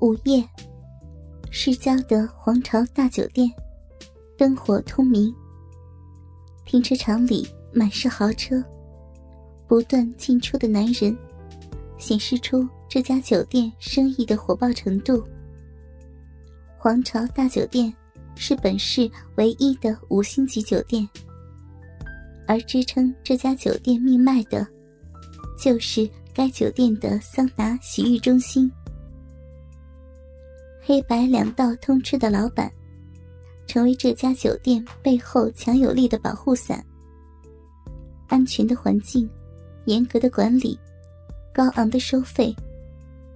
午夜，市郊的皇朝大酒店，灯火通明。停车场里满是豪车，不断进出的男人，显示出这家酒店生意的火爆程度。皇朝大酒店是本市唯一的五星级酒店，而支撑这家酒店命脉的，就是该酒店的桑拿洗浴中心。黑白两道通吃的老板，成为这家酒店背后强有力的保护伞。安全的环境，严格的管理，高昂的收费，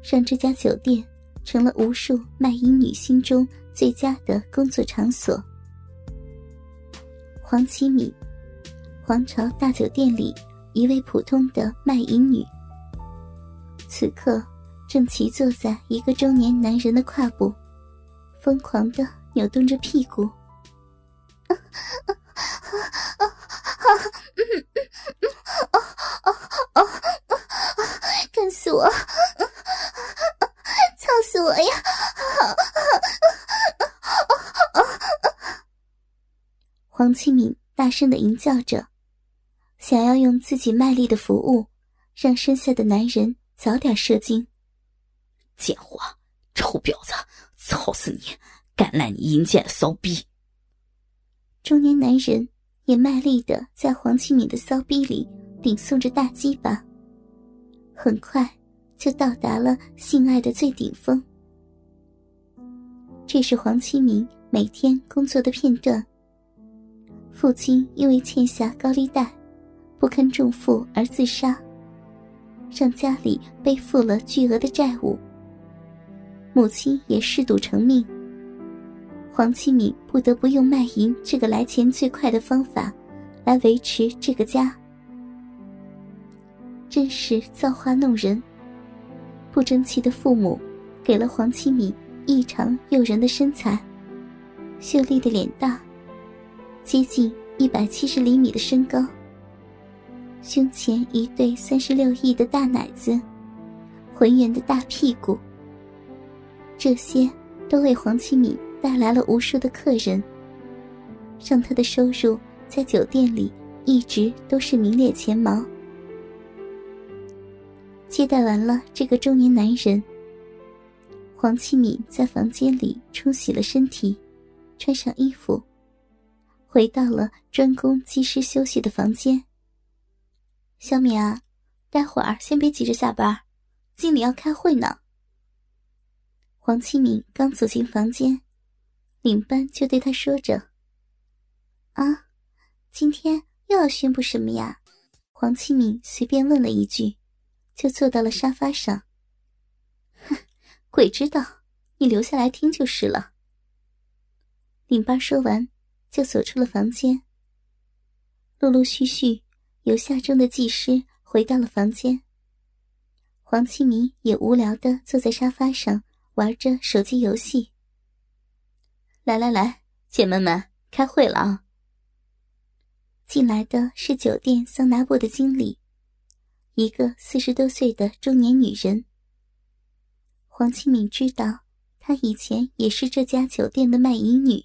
让这家酒店成了无数卖淫女心中最佳的工作场所。黄启敏，皇朝大酒店里一位普通的卖淫女，此刻。正骑坐在一个中年男人的胯部，疯狂的扭动着屁股。啊啊啊啊！啊！干死我！操死我呀！黄庆敏大声的吟叫着，想要用自己卖力的服务，让身下的男人早点射精。贱货，臭婊子，操死你！干烂你阴贱的骚逼！中年男人也卖力的在黄启敏的骚逼里顶送着大鸡巴，很快就到达了性爱的最顶峰。这是黄启明每天工作的片段。父亲因为欠下高利贷，不堪重负而自杀，让家里背负了巨额的债务。母亲也嗜赌成命，黄七敏不得不用卖淫这个来钱最快的方法，来维持这个家。真是造化弄人。不争气的父母，给了黄七敏异常诱人的身材，秀丽的脸蛋，接近一百七十厘米的身高，胸前一对三十六亿的大奶子，浑圆的大屁股。这些都为黄启敏带来了无数的客人，让他的收入在酒店里一直都是名列前茅。接待完了这个中年男人，黄启敏在房间里冲洗了身体，穿上衣服，回到了专供技师休息的房间。小敏啊，待会儿先别急着下班，经理要开会呢。黄启敏刚走进房间，领班就对他说着：“啊，今天又要宣布什么呀？”黄启敏随便问了一句，就坐到了沙发上。“哼，鬼知道，你留下来听就是了。”领班说完，就走出了房间。陆陆续续由下中的技师回到了房间。黄启明也无聊的坐在沙发上。玩着手机游戏。来来来，姐妹们，开会了啊！进来的是酒店桑拿部的经理，一个四十多岁的中年女人。黄庆敏知道，她以前也是这家酒店的卖淫女。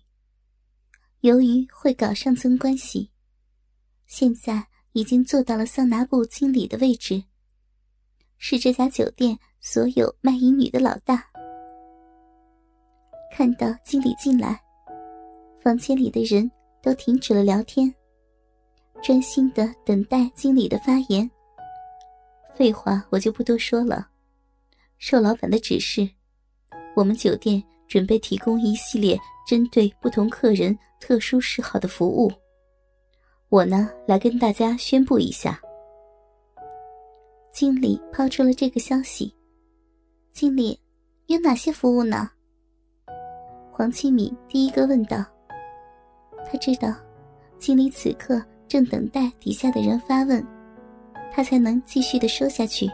由于会搞上层关系，现在已经做到了桑拿部经理的位置，是这家酒店所有卖淫女的老大。看到经理进来，房间里的人都停止了聊天，专心的等待经理的发言。废话我就不多说了，受老板的指示，我们酒店准备提供一系列针对不同客人特殊嗜好的服务。我呢，来跟大家宣布一下。经理抛出了这个消息。经理，有哪些服务呢？黄启敏第一个问道：“他知道，经理此刻正等待底下的人发问，他才能继续的说下去。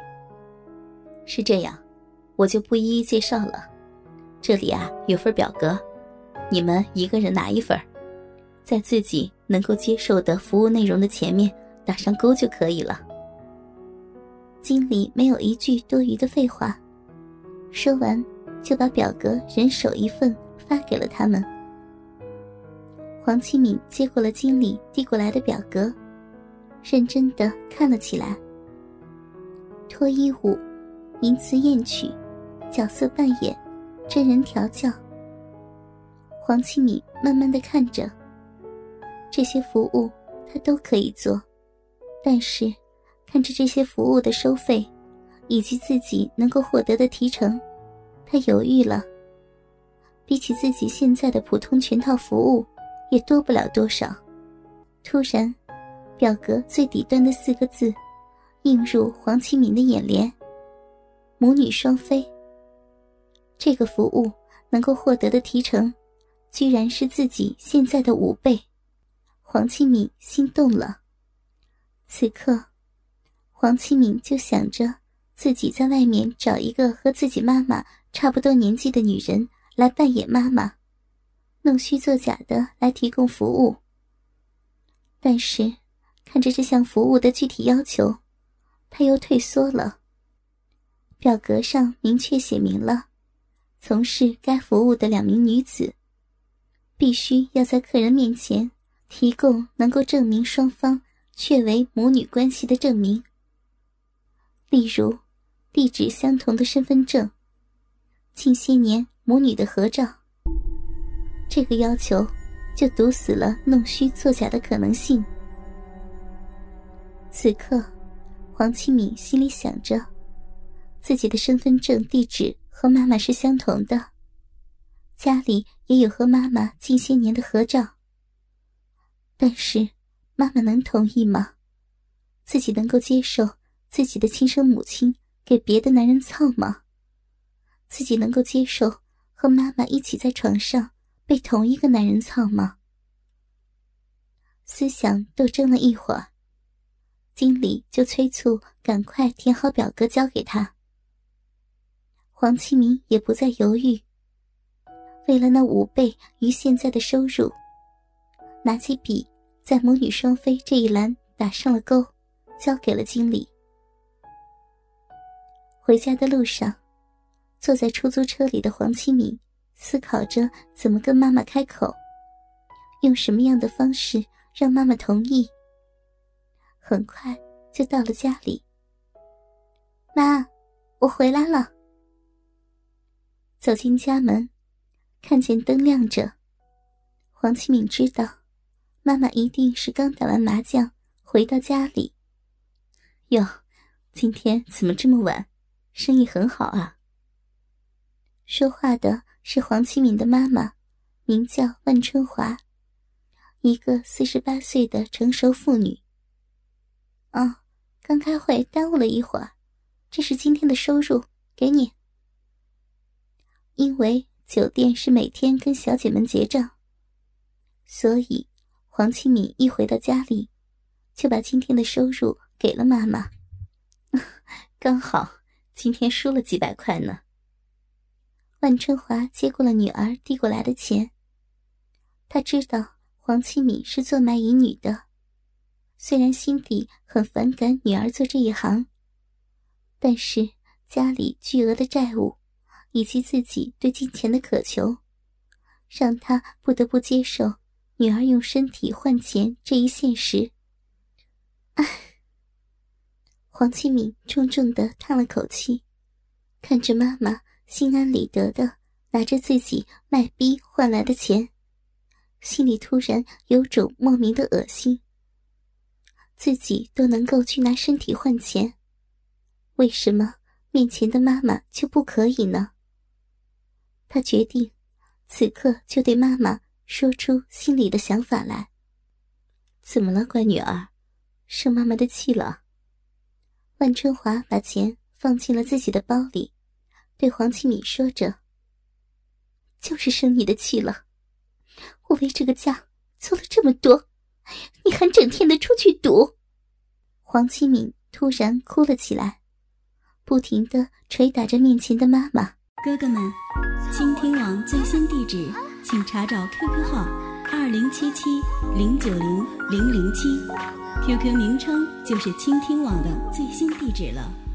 是这样，我就不一一介绍了。这里啊有份表格，你们一个人拿一份，在自己能够接受的服务内容的前面打上勾就可以了。”经理没有一句多余的废话，说完。就把表格人手一份发给了他们。黄启敏接过了经理递过来的表格，认真的看了起来。脱衣舞、淫词艳曲、角色扮演、真人调教。黄启敏慢慢的看着，这些服务他都可以做，但是看着这些服务的收费，以及自己能够获得的提成，他犹豫了。比起自己现在的普通全套服务，也多不了多少。突然，表格最底端的四个字。映入黄启明的眼帘，母女双飞。这个服务能够获得的提成，居然是自己现在的五倍。黄启敏心动了。此刻，黄启敏就想着自己在外面找一个和自己妈妈差不多年纪的女人来扮演妈妈，弄虚作假的来提供服务。但是，看着这项服务的具体要求。他又退缩了。表格上明确写明了，从事该服务的两名女子，必须要在客人面前提供能够证明双方确为母女关系的证明，例如地址相同的身份证、近些年母女的合照。这个要求就堵死了弄虚作假的可能性。此刻。黄启敏心里想着，自己的身份证地址和妈妈是相同的，家里也有和妈妈近些年的合照。但是，妈妈能同意吗？自己能够接受自己的亲生母亲给别的男人操吗？自己能够接受和妈妈一起在床上被同一个男人操吗？思想斗争了一会儿。经理就催促赶快填好表格交给他。黄启明也不再犹豫，为了那五倍于现在的收入，拿起笔在母女双飞这一栏打上了勾，交给了经理。回家的路上，坐在出租车里的黄启明思考着怎么跟妈妈开口，用什么样的方式让妈妈同意。很快就到了家里。妈，我回来了。走进家门，看见灯亮着，黄启敏知道，妈妈一定是刚打完麻将回到家里。哟，今天怎么这么晚？生意很好啊。说话的是黄启敏的妈妈，名叫万春华，一个四十八岁的成熟妇女。哦，刚开会耽误了一会儿，这是今天的收入，给你。因为酒店是每天跟小姐们结账，所以黄启敏一回到家里，就把今天的收入给了妈妈。刚好今天输了几百块呢。万春华接过了女儿递过来的钱，他知道黄启敏是做卖淫女的。虽然心底很反感女儿做这一行，但是家里巨额的债务，以及自己对金钱的渴求，让他不得不接受女儿用身体换钱这一现实。唉，黄启敏重重的叹了口气，看着妈妈心安理得的拿着自己卖逼换来的钱，心里突然有种莫名的恶心。自己都能够去拿身体换钱，为什么面前的妈妈就不可以呢？他决定，此刻就对妈妈说出心里的想法来。怎么了，乖女儿，生妈妈的气了？万春华把钱放进了自己的包里，对黄启敏说着：“就是生你的气了，我为这个家做了这么多。”你还整天的出去赌！黄启敏突然哭了起来，不停的捶打着面前的妈妈。哥哥们，倾听网最新地址，请查找 QQ 号二零七七零九零零零七，QQ 名称就是倾听网的最新地址了。